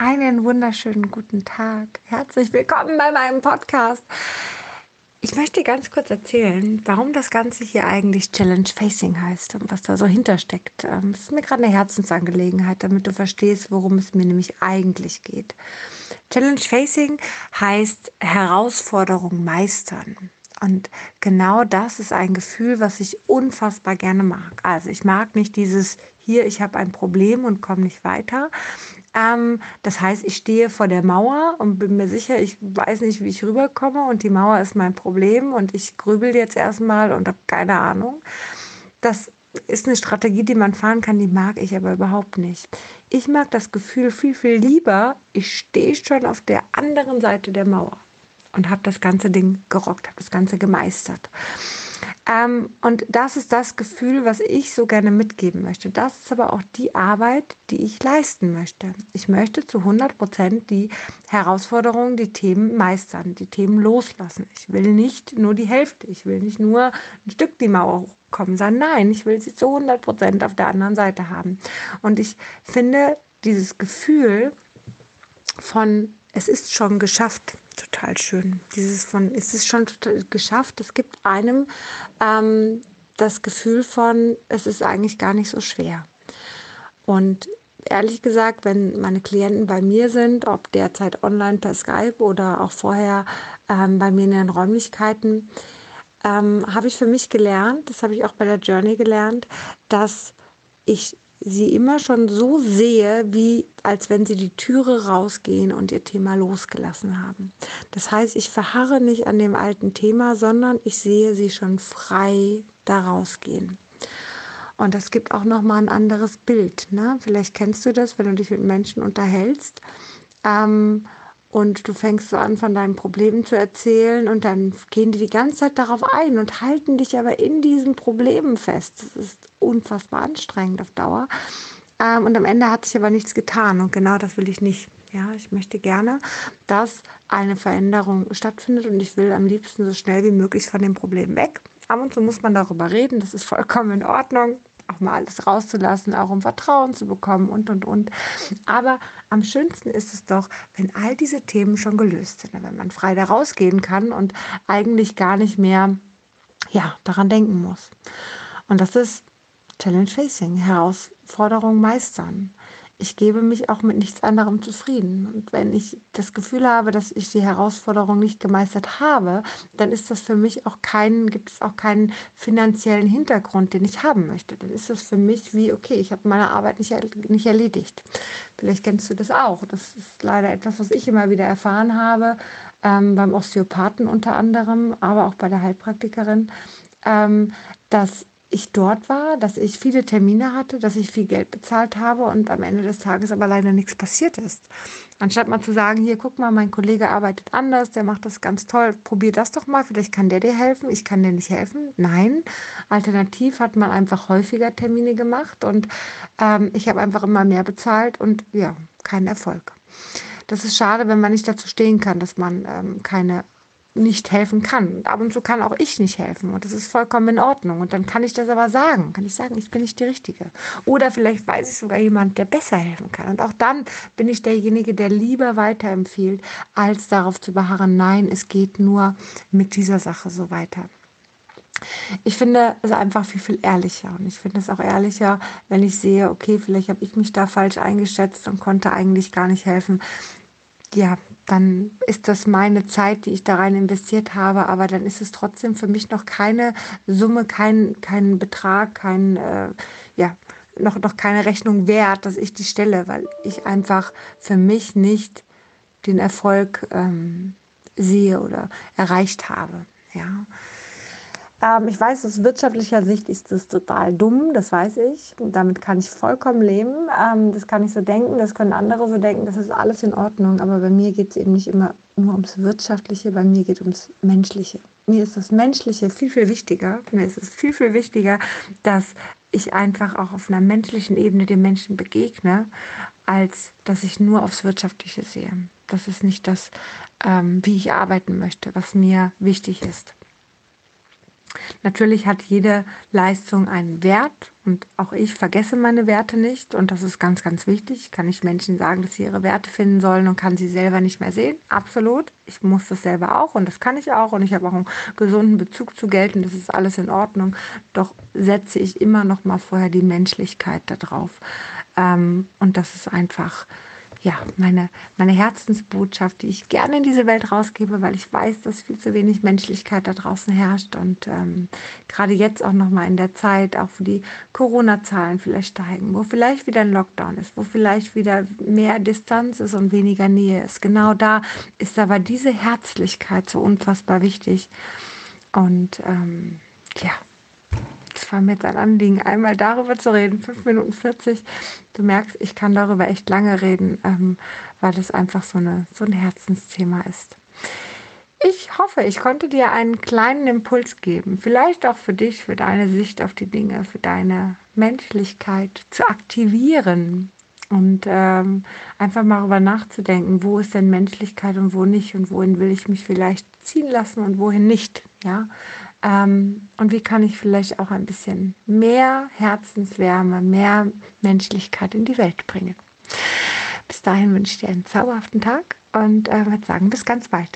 Einen wunderschönen guten Tag. Herzlich willkommen bei meinem Podcast. Ich möchte ganz kurz erzählen, warum das Ganze hier eigentlich Challenge Facing heißt und was da so hintersteckt. Ähm, ist mir gerade eine Herzensangelegenheit, damit du verstehst, worum es mir nämlich eigentlich geht. Challenge Facing heißt Herausforderung meistern. Und genau das ist ein Gefühl, was ich unfassbar gerne mag. Also ich mag nicht dieses hier, ich habe ein Problem und komme nicht weiter, ähm, das heißt, ich stehe vor der Mauer und bin mir sicher, ich weiß nicht, wie ich rüberkomme und die Mauer ist mein Problem und ich grübel jetzt erstmal und habe keine Ahnung. Das ist eine Strategie, die man fahren kann, die mag ich aber überhaupt nicht. Ich mag das Gefühl viel, viel lieber, ich stehe schon auf der anderen Seite der Mauer und habe das ganze Ding gerockt, habe das Ganze gemeistert. Ähm, und das ist das Gefühl, was ich so gerne mitgeben möchte. Das ist aber auch die Arbeit, die ich leisten möchte. Ich möchte zu 100 Prozent die Herausforderungen, die Themen meistern, die Themen loslassen. Ich will nicht nur die Hälfte, ich will nicht nur ein Stück die Mauer hochkommen, sondern nein, ich will sie zu 100 Prozent auf der anderen Seite haben. Und ich finde dieses Gefühl von es ist schon geschafft. Total schön. Dieses von, es ist schon geschafft. Es gibt einem ähm, das Gefühl von, es ist eigentlich gar nicht so schwer. Und ehrlich gesagt, wenn meine Klienten bei mir sind, ob derzeit online per Skype oder auch vorher ähm, bei mir in den Räumlichkeiten, ähm, habe ich für mich gelernt, das habe ich auch bei der Journey gelernt, dass ich sie immer schon so sehe, wie als wenn sie die Türe rausgehen und ihr Thema losgelassen haben. Das heißt, ich verharre nicht an dem alten Thema, sondern ich sehe sie schon frei da rausgehen. Und das gibt auch noch mal ein anderes Bild. Ne? Vielleicht kennst du das, wenn du dich mit Menschen unterhältst. Ähm, und du fängst so an, von deinen Problemen zu erzählen und dann gehen die die ganze Zeit darauf ein und halten dich aber in diesen Problemen fest. Das ist unfassbar anstrengend auf Dauer. Ähm, und am Ende hat sich aber nichts getan und genau das will ich nicht. Ja, ich möchte gerne, dass eine Veränderung stattfindet und ich will am liebsten so schnell wie möglich von dem Problem weg. Ab und zu muss man darüber reden, das ist vollkommen in Ordnung auch mal alles rauszulassen, auch um Vertrauen zu bekommen und, und, und. Aber am schönsten ist es doch, wenn all diese Themen schon gelöst sind, wenn man frei da rausgehen kann und eigentlich gar nicht mehr, ja, daran denken muss. Und das ist Challenge Facing, Herausforderung meistern ich gebe mich auch mit nichts anderem zufrieden. Und wenn ich das Gefühl habe, dass ich die Herausforderung nicht gemeistert habe, dann ist das für mich auch keinen, gibt es auch keinen finanziellen Hintergrund, den ich haben möchte. Dann ist das für mich wie, okay, ich habe meine Arbeit nicht, nicht erledigt. Vielleicht kennst du das auch. Das ist leider etwas, was ich immer wieder erfahren habe, ähm, beim Osteopathen unter anderem, aber auch bei der Heilpraktikerin, ähm, dass ich dort war, dass ich viele Termine hatte, dass ich viel Geld bezahlt habe und am Ende des Tages aber leider nichts passiert ist. Anstatt mal zu sagen, hier, guck mal, mein Kollege arbeitet anders, der macht das ganz toll, probier das doch mal, vielleicht kann der dir helfen, ich kann dir nicht helfen. Nein, alternativ hat man einfach häufiger Termine gemacht und ähm, ich habe einfach immer mehr bezahlt und ja, keinen Erfolg. Das ist schade, wenn man nicht dazu stehen kann, dass man ähm, keine nicht helfen kann. Und ab und zu kann auch ich nicht helfen. Und das ist vollkommen in Ordnung. Und dann kann ich das aber sagen. Kann ich sagen, ich bin nicht die Richtige. Oder vielleicht weiß ich sogar jemand, der besser helfen kann. Und auch dann bin ich derjenige, der lieber weiterempfiehlt, als darauf zu beharren, nein, es geht nur mit dieser Sache so weiter. Ich finde es einfach viel, viel ehrlicher. Und ich finde es auch ehrlicher, wenn ich sehe, okay, vielleicht habe ich mich da falsch eingeschätzt und konnte eigentlich gar nicht helfen ja, dann ist das meine Zeit, die ich da rein investiert habe, aber dann ist es trotzdem für mich noch keine Summe, kein, kein Betrag, kein, äh, ja, noch, noch keine Rechnung wert, dass ich die stelle, weil ich einfach für mich nicht den Erfolg ähm, sehe oder erreicht habe. Ja. Ähm, ich weiß, aus wirtschaftlicher Sicht ist das total dumm, das weiß ich. Damit kann ich vollkommen leben. Ähm, das kann ich so denken, das können andere so denken, das ist alles in Ordnung. Aber bei mir geht es eben nicht immer nur ums Wirtschaftliche, bei mir geht es ums Menschliche. Mir ist das Menschliche viel, viel wichtiger. Mir ist es viel, viel wichtiger, dass ich einfach auch auf einer menschlichen Ebene den Menschen begegne, als dass ich nur aufs Wirtschaftliche sehe. Das ist nicht das, ähm, wie ich arbeiten möchte, was mir wichtig ist. Natürlich hat jede Leistung einen Wert und auch ich vergesse meine Werte nicht und das ist ganz, ganz wichtig. Kann ich Menschen sagen, dass sie ihre Werte finden sollen und kann sie selber nicht mehr sehen? Absolut. Ich muss das selber auch und das kann ich auch und ich habe auch einen gesunden Bezug zu Geld und das ist alles in Ordnung. Doch setze ich immer noch mal vorher die Menschlichkeit da drauf ähm, und das ist einfach ja, meine, meine Herzensbotschaft, die ich gerne in diese Welt rausgebe, weil ich weiß, dass viel zu wenig Menschlichkeit da draußen herrscht. Und ähm, gerade jetzt auch nochmal in der Zeit, auch wo die Corona-Zahlen vielleicht steigen, wo vielleicht wieder ein Lockdown ist, wo vielleicht wieder mehr Distanz ist und weniger Nähe ist. Genau da ist aber diese Herzlichkeit so unfassbar wichtig. Und ähm, ja, es war mir jetzt ein Anliegen, einmal darüber zu reden, 5 Minuten 40. Du merkst, ich kann darüber echt lange reden, ähm, weil es einfach so, eine, so ein Herzensthema ist. Ich hoffe, ich konnte dir einen kleinen Impuls geben, vielleicht auch für dich, für deine Sicht auf die Dinge, für deine Menschlichkeit zu aktivieren und ähm, einfach mal darüber nachzudenken, wo ist denn Menschlichkeit und wo nicht und wohin will ich mich vielleicht ziehen lassen und wohin nicht. Ja, ähm, und wie kann ich vielleicht auch ein bisschen mehr Herzenswärme, mehr Menschlichkeit in die Welt bringen. Bis dahin wünsche ich dir einen zauberhaften Tag und äh, würde sagen, bis ganz bald.